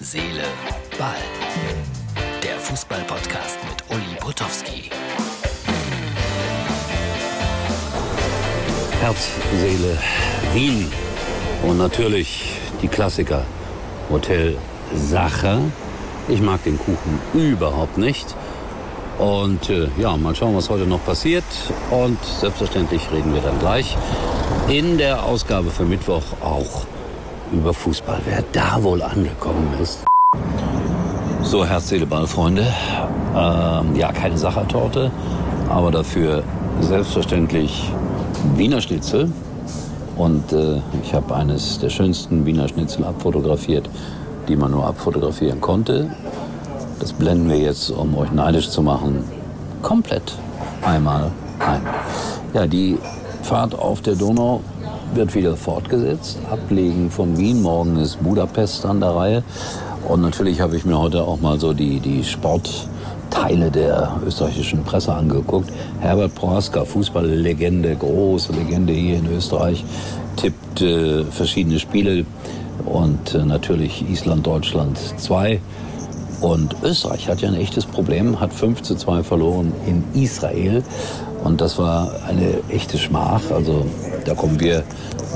Seele, Ball. Der Fußball-Podcast mit Uli Potowski. Herz, Seele, Wien. Und natürlich die Klassiker. Hotel Sacher. Ich mag den Kuchen überhaupt nicht. Und äh, ja, mal schauen, was heute noch passiert. Und selbstverständlich reden wir dann gleich in der Ausgabe für Mittwoch auch über Fußball. Wer da wohl angekommen ist. So, Herz, Seele. Ähm, ja, keine Sachertorte, aber dafür selbstverständlich Wiener Schnitzel. Und äh, ich habe eines der schönsten Wiener Schnitzel abfotografiert, die man nur abfotografieren konnte. Das blenden wir jetzt, um euch neidisch zu machen, komplett einmal ein. Ja, die Fahrt auf der Donau wird wieder fortgesetzt. Ablegen von Wien. Morgen ist Budapest an der Reihe. Und natürlich habe ich mir heute auch mal so die, die Sportteile der österreichischen Presse angeguckt. Herbert Prohaska, Fußballlegende, große Legende hier in Österreich, tippt äh, verschiedene Spiele und äh, natürlich Island, Deutschland 2. Und Österreich hat ja ein echtes Problem, hat 5 zu 2 verloren in Israel. Und das war eine echte Schmach. Also da kommen wir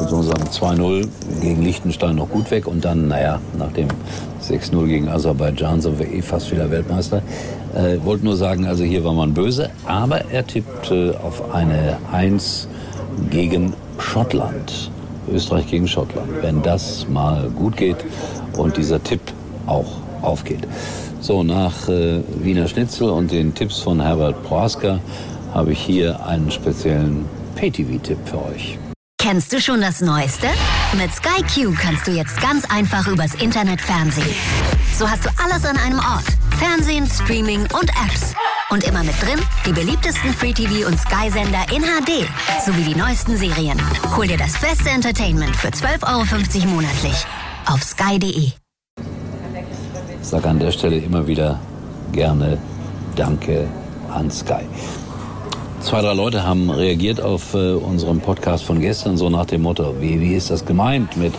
mit unserem 2-0 gegen Liechtenstein noch gut weg. Und dann, naja, nach dem 6-0 gegen Aserbaidschan sind wir eh fast wieder Weltmeister. Äh, wollte nur sagen, also hier war man böse. Aber er tippte auf eine 1 gegen Schottland. Österreich gegen Schottland. Wenn das mal gut geht und dieser Tipp auch aufgeht. So, nach äh, Wiener Schnitzel und den Tipps von Herbert Proaska habe ich hier einen speziellen Pay-TV-Tipp für euch. Kennst du schon das Neueste? Mit Sky Q kannst du jetzt ganz einfach übers Internet Fernsehen. So hast du alles an einem Ort. Fernsehen, Streaming und Apps. Und immer mit drin die beliebtesten Free-TV- und Sky-Sender in HD sowie die neuesten Serien. Hol dir das beste Entertainment für 12,50 Euro monatlich auf sky.de. Ich sage an der Stelle immer wieder gerne Danke an Sky. Zwei, drei Leute haben reagiert auf äh, unseren Podcast von gestern, so nach dem Motto, wie, wie ist das gemeint mit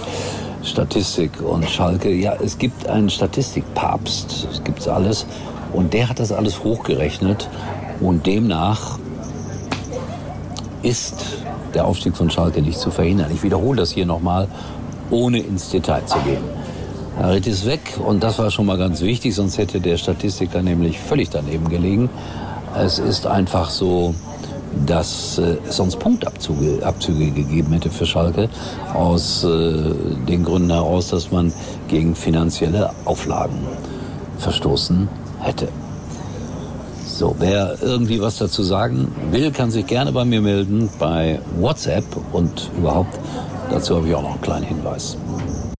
Statistik und Schalke? Ja, es gibt einen Statistikpapst, es gibt's alles. Und der hat das alles hochgerechnet. Und demnach ist der Aufstieg von Schalke nicht zu verhindern. Ich wiederhole das hier nochmal, ohne ins Detail zu gehen. Harit ist weg und das war schon mal ganz wichtig, sonst hätte der Statistiker nämlich völlig daneben gelegen. Es ist einfach so, dass äh, es sonst Punktabzüge Abzüge gegeben hätte für Schalke aus äh, den Gründen heraus, dass man gegen finanzielle Auflagen verstoßen hätte. So, wer irgendwie was dazu sagen will, kann sich gerne bei mir melden bei WhatsApp und überhaupt dazu habe ich auch noch einen kleinen Hinweis.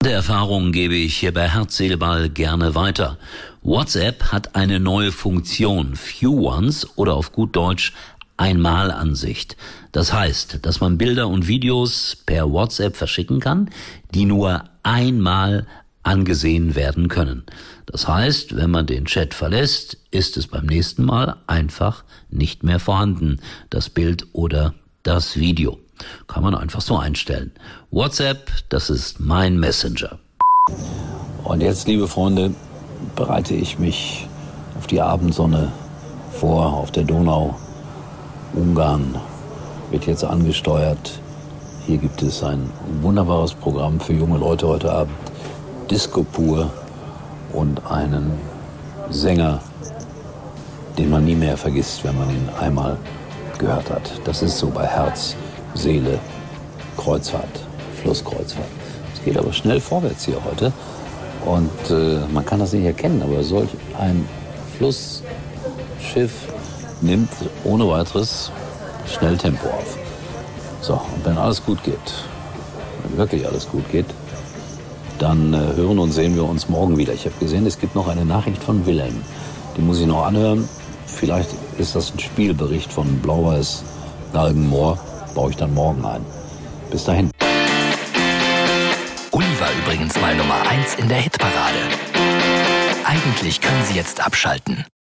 Der Erfahrung gebe ich hier bei Herz, gerne weiter. WhatsApp hat eine neue Funktion, Few Ones oder auf gut Deutsch Einmalansicht. Das heißt, dass man Bilder und Videos per WhatsApp verschicken kann, die nur einmal angesehen werden können. Das heißt, wenn man den Chat verlässt, ist es beim nächsten Mal einfach nicht mehr vorhanden, das Bild oder das Video. Kann man einfach so einstellen. WhatsApp, das ist mein Messenger. Und jetzt, liebe Freunde, bereite ich mich auf die Abendsonne vor, auf der Donau. Ungarn wird jetzt angesteuert. Hier gibt es ein wunderbares Programm für junge Leute heute Abend. Disco pur und einen Sänger, den man nie mehr vergisst, wenn man ihn einmal gehört hat. Das ist so bei Herz, Seele, Kreuzfahrt, Flusskreuzfahrt. Es geht aber schnell vorwärts hier heute. Und äh, man kann das nicht erkennen, aber solch ein Flussschiff nimmt ohne weiteres schnell Tempo auf. So, und wenn alles gut geht, wenn wirklich alles gut geht, dann äh, hören und sehen wir uns morgen wieder. Ich habe gesehen, es gibt noch eine Nachricht von Wilhelm. Die muss ich noch anhören. Vielleicht ist das ein Spielbericht von Blau-Weiß Galgenmoor. Baue ich dann morgen ein. Bis dahin. Uli war übrigens mal Nummer 1 in der Hitparade. Eigentlich können Sie jetzt abschalten.